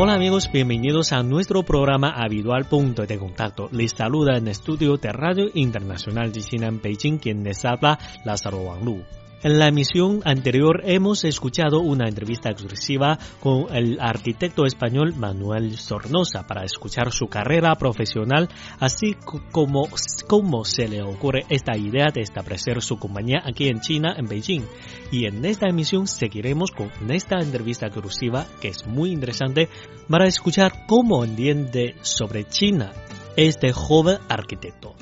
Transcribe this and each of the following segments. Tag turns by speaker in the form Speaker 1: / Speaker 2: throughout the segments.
Speaker 1: Hola amigos, bienvenidos a nuestro programa habitual Punto de Contacto. Les saluda en el estudio de Radio Internacional de China en Beijing quien les habla Lázaro Wanglu. En la emisión anterior hemos escuchado una entrevista exclusiva con el arquitecto español Manuel Sornosa para escuchar su carrera profesional, así como cómo se le ocurre esta idea de establecer su compañía aquí en China, en Beijing. Y en esta emisión seguiremos con esta entrevista exclusiva que es muy interesante para escuchar cómo entiende sobre China este joven arquitecto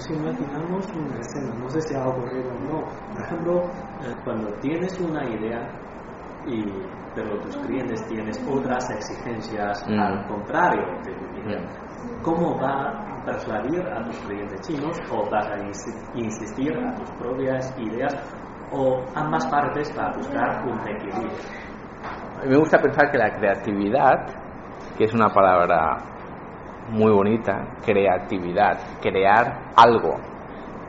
Speaker 2: si imaginamos una escena, no sé si ha ocurrido o no. Por ejemplo, eh, cuando tienes una idea y pero tus clientes tienes otras exigencias mm. al contrario de tu idea. ¿cómo va a persuadir a tus clientes chinos o vas a insistir a tus propias ideas o ambas partes para buscar un equilibrio?
Speaker 3: Me gusta pensar que la creatividad, que es una palabra muy bonita, creatividad, crear algo.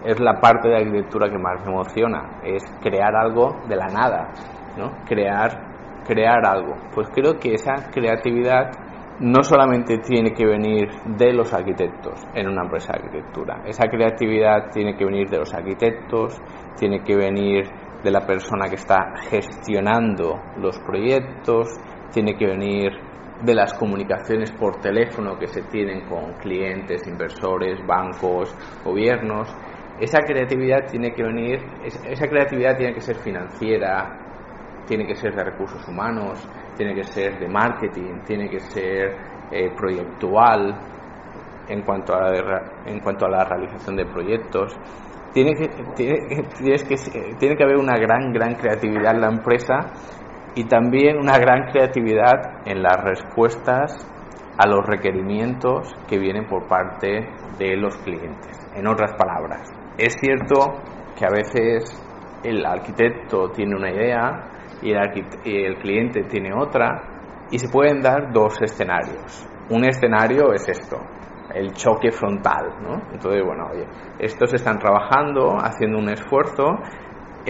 Speaker 3: Es la parte de la arquitectura que más me emociona, es crear algo de la nada, ¿no? Crear, crear algo. Pues creo que esa creatividad no solamente tiene que venir de los arquitectos en una empresa de arquitectura, esa creatividad tiene que venir de los arquitectos, tiene que venir de la persona que está gestionando los proyectos, tiene que venir de las comunicaciones por teléfono que se tienen con clientes, inversores, bancos, gobiernos. Esa creatividad tiene que venir, esa creatividad tiene que ser financiera, tiene que ser de recursos humanos, tiene que ser de marketing, tiene que ser eh, proyectual en cuanto, a la, en cuanto a la realización de proyectos. Tiene que, tiene, que, tiene que haber una gran, gran creatividad en la empresa y también una gran creatividad en las respuestas a los requerimientos que vienen por parte de los clientes. En otras palabras, es cierto que a veces el arquitecto tiene una idea y el, cliente tiene otra y se pueden dar dos escenarios. Un escenario es esto, el choque frontal, ¿no? Entonces, bueno, oye, estos están trabajando, haciendo un esfuerzo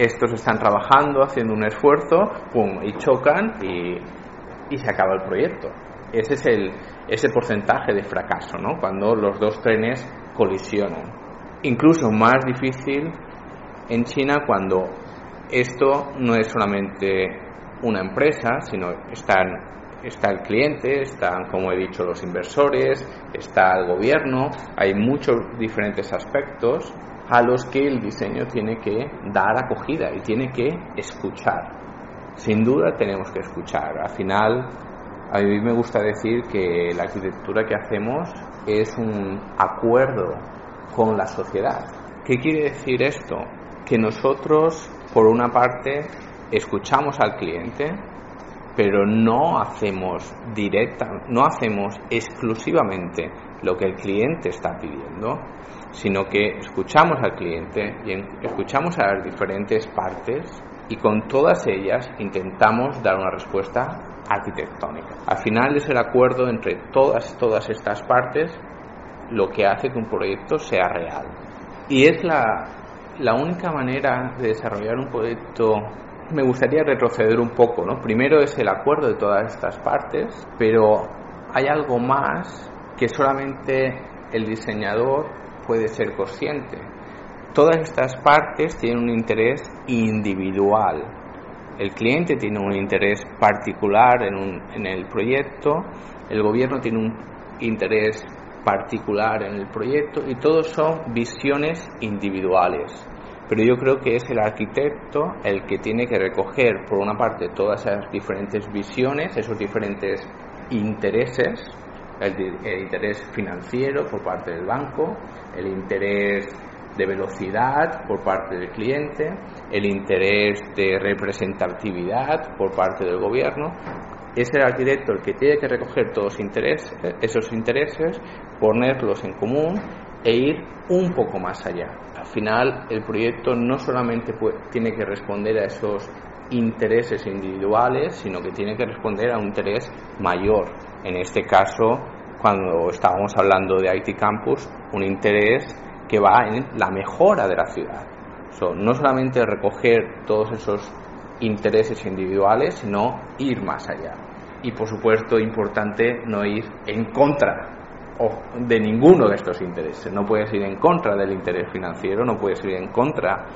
Speaker 3: estos están trabajando, haciendo un esfuerzo, pum, y chocan y, se acaba el proyecto. Ese es el ese porcentaje de fracaso, ¿no? Cuando los dos trenes colisionan. Incluso más difícil en China cuando esto no es solamente una empresa, sino están, está el cliente, están, como he dicho, los inversores, está el gobierno, hay muchos diferentes aspectos a los que el diseño tiene que dar acogida y tiene que escuchar. Sin duda tenemos que escuchar. Al final, a mí me gusta decir que la arquitectura que hacemos es un acuerdo con la sociedad. ¿Qué quiere decir esto? Que nosotros, por una parte, escuchamos al cliente, pero no hacemos directa, no hacemos exclusivamente lo que el cliente está pidiendo, sino que escuchamos al cliente y escuchamos a las diferentes partes y con todas ellas intentamos dar una respuesta arquitectónica. Al final es el acuerdo entre todas, todas estas partes lo que hace que un proyecto sea real. Y es la, la única manera de desarrollar un proyecto me gustaría retroceder un poco, ¿no? Primero es el acuerdo de todas estas partes, pero hay algo más que solamente el diseñador puede ser consciente. Todas estas partes tienen un interés individual. El cliente tiene un interés particular en, en el proyecto, el gobierno tiene un interés particular en el proyecto y todos son visiones individuales. Pero yo creo que es el arquitecto el que tiene que recoger, por una parte, todas esas diferentes visiones, esos diferentes intereses, el, interés financiero por parte del banco, el interés de velocidad por parte del cliente, el interés de representatividad por parte del gobierno es el arquitecto el que tiene que recoger todos intereses, esos intereses, ponerlos en común e ir un poco más allá. Al final, el proyecto no solamente tiene que responder a esos intereses individuales, sino que tiene que responder a un interés mayor. En este caso, cuando estábamos hablando de IT Campus, un interés que va en la mejora de la ciudad. no solamente recoger todos esos intereses individuales, sino ir más allá. Y por supuesto, importante no ir en contra de ninguno de estos intereses. No puedes ir en contra del interés financiero, no puedes ir en contra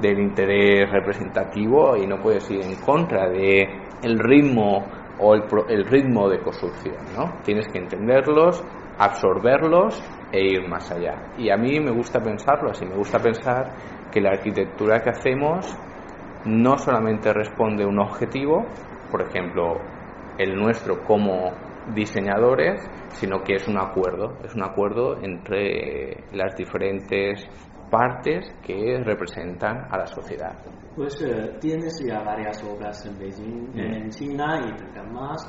Speaker 3: del interés representativo y no puedes ir en contra de el ritmo o el, el ritmo de construcción, ¿no? Tienes que entenderlos, absorberlos e ir más allá. Y a mí me gusta pensarlo así, me gusta pensar que la arquitectura que hacemos no solamente responde a un objetivo, por ejemplo, el nuestro como diseñadores, sino que es un acuerdo, es un acuerdo entre las diferentes partes que representan a la sociedad.
Speaker 2: Pues eh, tienes ya varias obras en Beijing, en China y también más.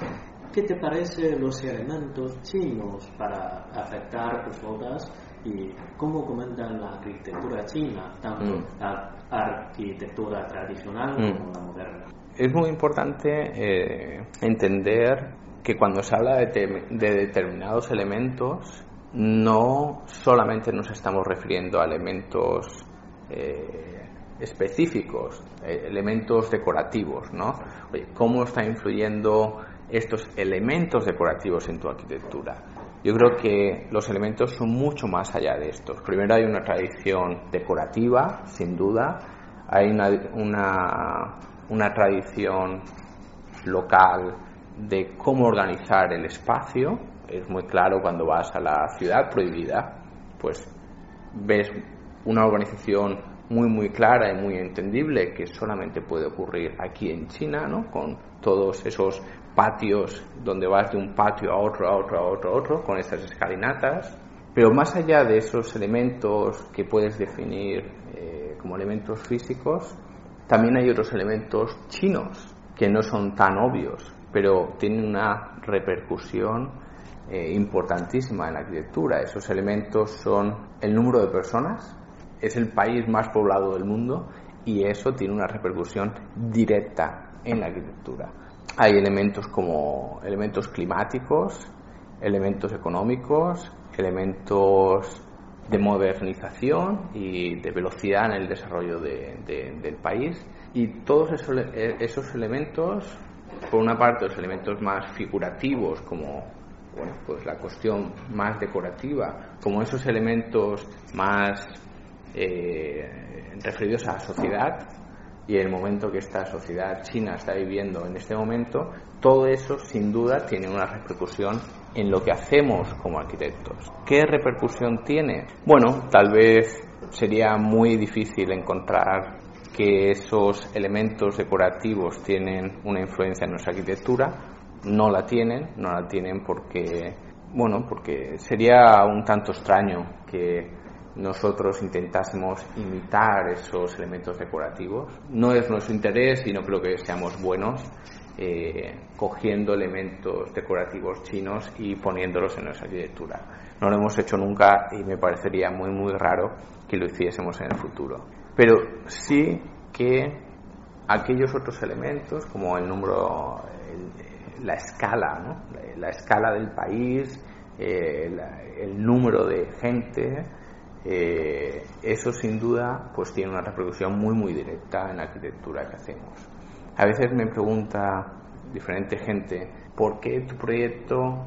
Speaker 2: ¿Qué te parecen los elementos chinos para afectar tus obras y cómo comentan la arquitectura china, tanto mm. la arquitectura tradicional mm. como la moderna?
Speaker 3: Es muy importante eh, entender que cuando se habla de, determinados elementos, no solamente nos estamos refiriendo a elementos eh, específicos, eh, elementos decorativos, ¿no? ¿cómo está influyendo estos elementos decorativos en tu arquitectura? Yo creo que los elementos son mucho más allá de estos. Primero hay una tradición decorativa, sin duda, hay una, una tradición local de cómo organizar el espacio. Es muy claro cuando vas a la ciudad prohibida, pues ves una organización muy muy clara y muy entendible que solamente puede ocurrir aquí en China, ¿no? Con todos esos patios donde vas de un patio a otro, a otro, a otro, a otro, con estas escalinatas. Pero más allá de esos elementos que puedes definir eh, como elementos físicos, también hay otros elementos chinos que no son tan obvios pero tiene una repercusión eh, importantísima en la arquitectura. Esos elementos son el número de personas, es el país más poblado del mundo y eso tiene una repercusión directa en la arquitectura. Hay elementos como elementos climáticos, elementos económicos, elementos de modernización y de velocidad en el desarrollo del país y todos esos, esos elementos por una parte los elementos más figurativos como bueno, pues la cuestión más decorativa, como esos elementos más eh, referidos a la sociedad y el momento que esta sociedad china está viviendo en este momento, todo eso sin duda tiene una repercusión en lo que hacemos como arquitectos. ¿Qué repercusión tiene? Bueno, tal vez sería muy difícil encontrar que esos elementos decorativos tienen una influencia en nuestra arquitectura, no la tienen, no la tienen porque, bueno, porque sería un tanto extraño que nosotros intentásemos imitar esos elementos decorativos. No es nuestro interés, sino creo que seamos buenos eh, cogiendo elementos decorativos chinos y poniéndolos en nuestra arquitectura. No lo hemos hecho nunca y me parecería muy, muy raro que lo hiciésemos en el futuro pero sí que aquellos otros elementos como el número, la escala, ¿no? la escala del país, eh, el número de gente, eh, eso sin duda pues tiene una reproducción muy muy directa en la arquitectura que hacemos. A veces me pregunta diferente gente, ¿por qué tu proyecto,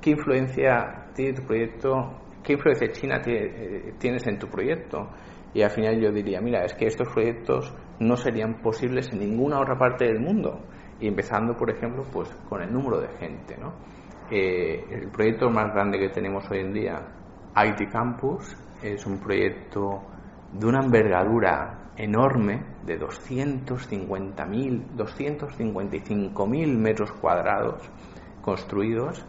Speaker 3: qué influencia tiene tu proyecto, qué influencia china eh, tienes en tu proyecto? Y al final yo diría, mira, es que estos proyectos no serían posibles en ninguna otra parte del mundo. Y empezando, por ejemplo, pues con el número de gente, ¿no? Eh, el proyecto más grande que tenemos hoy en día, IT Campus, es un proyecto de una envergadura enorme de 250.000, 255.000 metros cuadrados construidos.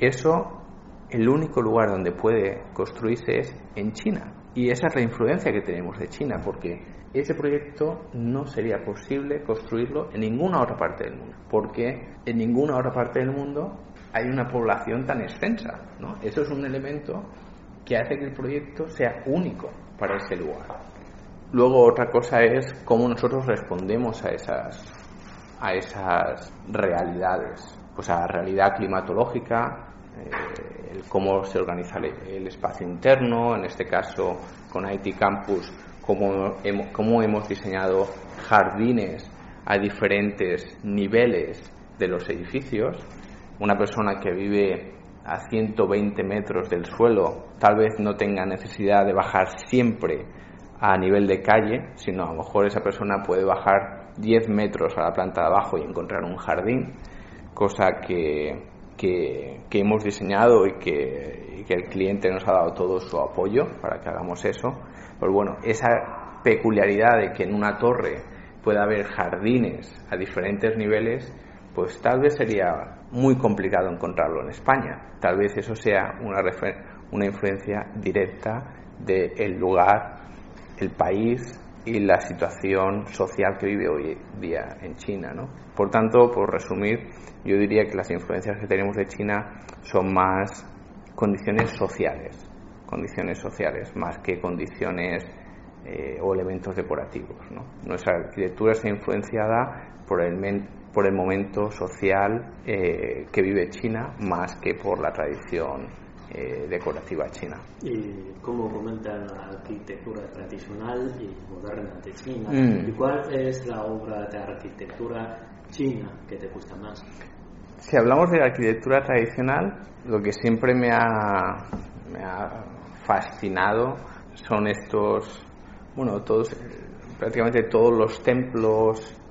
Speaker 3: Eso, el único lugar donde puede construirse es en China. Y esa es la influencia que tenemos de China, porque ese proyecto no sería posible construirlo en ninguna otra parte del mundo, porque en ninguna otra parte del mundo hay una población tan extensa. ¿no? Eso es un elemento que hace que el proyecto sea único para ese lugar. Luego otra cosa es cómo nosotros respondemos a esas, a esas realidades, pues a la realidad climatológica, eh, cómo se organiza el, espacio interno, en este caso con IT Campus, cómo hemos diseñado jardines a diferentes niveles de los edificios. Una persona que vive a 120 metros del suelo tal vez no tenga necesidad de bajar siempre a nivel de calle, sino a lo mejor esa persona puede bajar 10 metros a la planta de abajo y encontrar un jardín, cosa que, que, hemos diseñado y que, y el cliente nos ha dado todo su apoyo para que hagamos eso. Pues bueno, esa peculiaridad de que en una torre pueda haber jardines a diferentes niveles, pues tal vez sería muy complicado encontrarlo en España. Tal vez eso sea una influencia directa del lugar, el país y la situación social que vive hoy día en China. ¿no? Por tanto, por resumir, yo diría que las influencias que tenemos de China son más condiciones sociales, condiciones sociales, más que condiciones eh, o elementos decorativos. ¿no? Nuestra arquitectura está influenciada por el, por el momento social eh, que vive China más que por la tradición eh, decorativa china.
Speaker 2: ¿Y cómo comenta la arquitectura tradicional y moderna de China? Mm. ¿Y cuál es la obra de arquitectura china que te gusta más?
Speaker 3: Si hablamos de la arquitectura tradicional, lo que siempre me ha, me ha fascinado son estos, bueno, todos, prácticamente todos los templos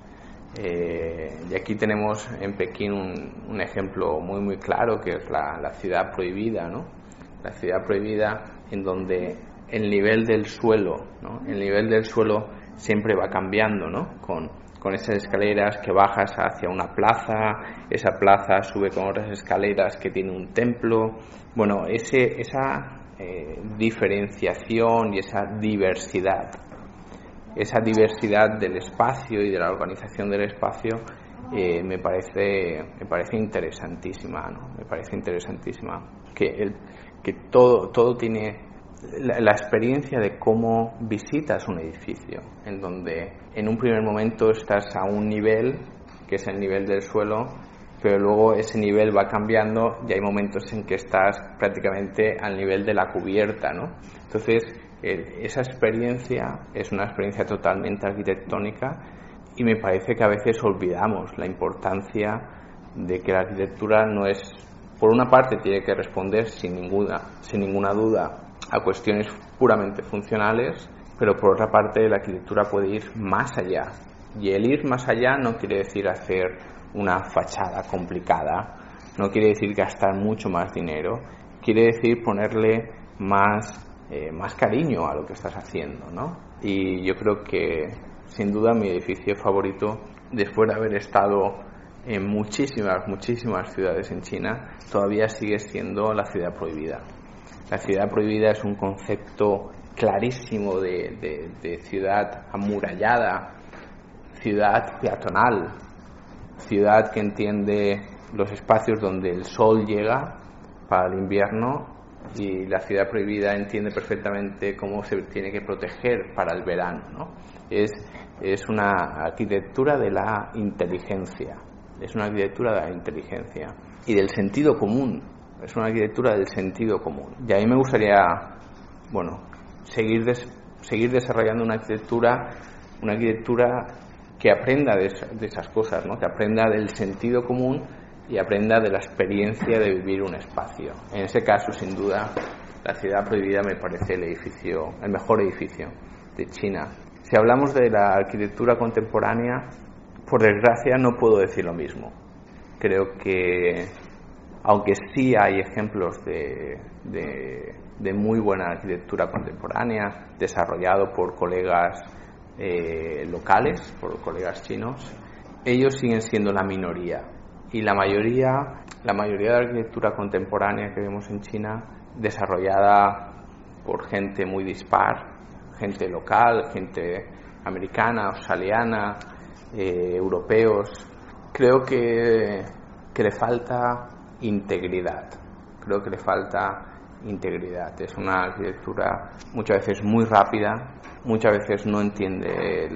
Speaker 3: eh, y aquí tenemos en Pekín un, ejemplo muy muy claro que es la, ciudad prohibida, ¿no? La ciudad prohibida en donde el nivel del suelo. El nivel del suelo siempre va cambiando, ¿no? Con, con esas escaleras que bajas hacia una plaza, esa plaza sube con otras escaleras que tiene un templo. Bueno, ese, esa eh, diferenciación y esa diversidad esa diversidad del espacio y de la organización del espacio eh, me parece me parece interesantísima ¿no? me parece interesantísima que el, que todo todo tiene la, experiencia de cómo visitas un edificio en donde en un primer momento estás a un nivel que es el nivel del suelo pero luego ese nivel va cambiando y hay momentos en que estás prácticamente al nivel de la cubierta no entonces esa experiencia es una experiencia totalmente arquitectónica y me parece que a veces olvidamos la importancia de que la arquitectura no es, por una parte, tiene que responder sin ninguna, sin ninguna duda a cuestiones puramente funcionales, pero por otra parte la arquitectura puede ir más allá. Y el ir más allá no quiere decir hacer una fachada complicada, no quiere decir gastar mucho más dinero, quiere decir ponerle más eh, más cariño a lo que estás haciendo, ¿no? Y yo creo que sin duda mi edificio favorito, después de haber estado en muchísimas, muchísimas ciudades en China, todavía sigue siendo la ciudad prohibida. La ciudad prohibida es un concepto clarísimo de, de ciudad amurallada, ciudad peatonal, ciudad que entiende los espacios donde el sol llega para el invierno y la ciudad prohibida entiende perfectamente cómo se tiene que proteger para el verano. ¿no? Es, es una arquitectura de la inteligencia, es una arquitectura de la inteligencia y del sentido común, es una arquitectura del sentido común. Y a mí me gustaría, bueno, seguir, seguir desarrollando una arquitectura, una arquitectura que aprenda de, de esas cosas, ¿no? que aprenda del sentido común y aprenda de la experiencia de vivir un espacio. En ese caso, sin duda, la ciudad prohibida me parece el edificio, mejor edificio de China. Si hablamos de la arquitectura contemporánea, por desgracia no puedo decir lo mismo. Creo que, aunque sí hay ejemplos de, de, muy buena arquitectura contemporánea, desarrollado por colegas eh, locales, por colegas chinos, ellos siguen siendo la minoría y la mayoría, la mayoría de la arquitectura contemporánea que vemos en China desarrollada por gente muy dispar, gente local, gente americana, australiana, eh, europeos. Creo que, le falta integridad. Creo que le falta integridad. Es una arquitectura muchas veces muy rápida, muchas veces no entiende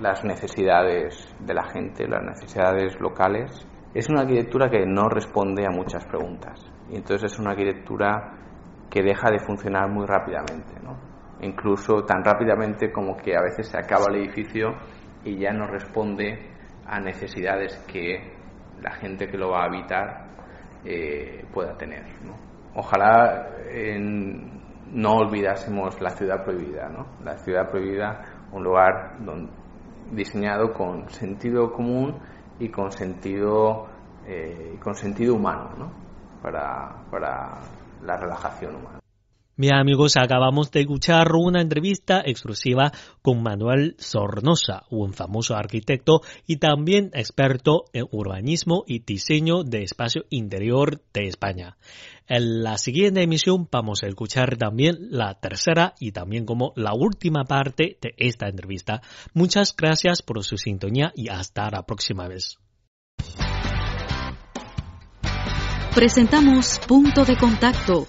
Speaker 3: las necesidades de la gente, las necesidades locales. Es una arquitectura que no responde a muchas preguntas. Y entonces es una arquitectura que deja de funcionar muy rápidamente. Incluso tan rápidamente como que a veces se acaba el edificio y ya no responde a necesidades que la gente que lo va a habitar eh, pueda tener. Ojalá no olvidásemos la ciudad prohibida, la ciudad prohibida, un lugar diseñado con sentido común y con sentido, eh, con sentido humano ¿no? para, para la relajación humana.
Speaker 1: Bien amigos, acabamos de escuchar una entrevista exclusiva con Manuel Sornosa, un famoso arquitecto y también experto en urbanismo y diseño de espacio interior de España. En la siguiente emisión vamos a escuchar también la tercera y también como la última parte de esta entrevista. Muchas gracias por su sintonía y hasta la próxima vez.
Speaker 4: Presentamos Punto de Contacto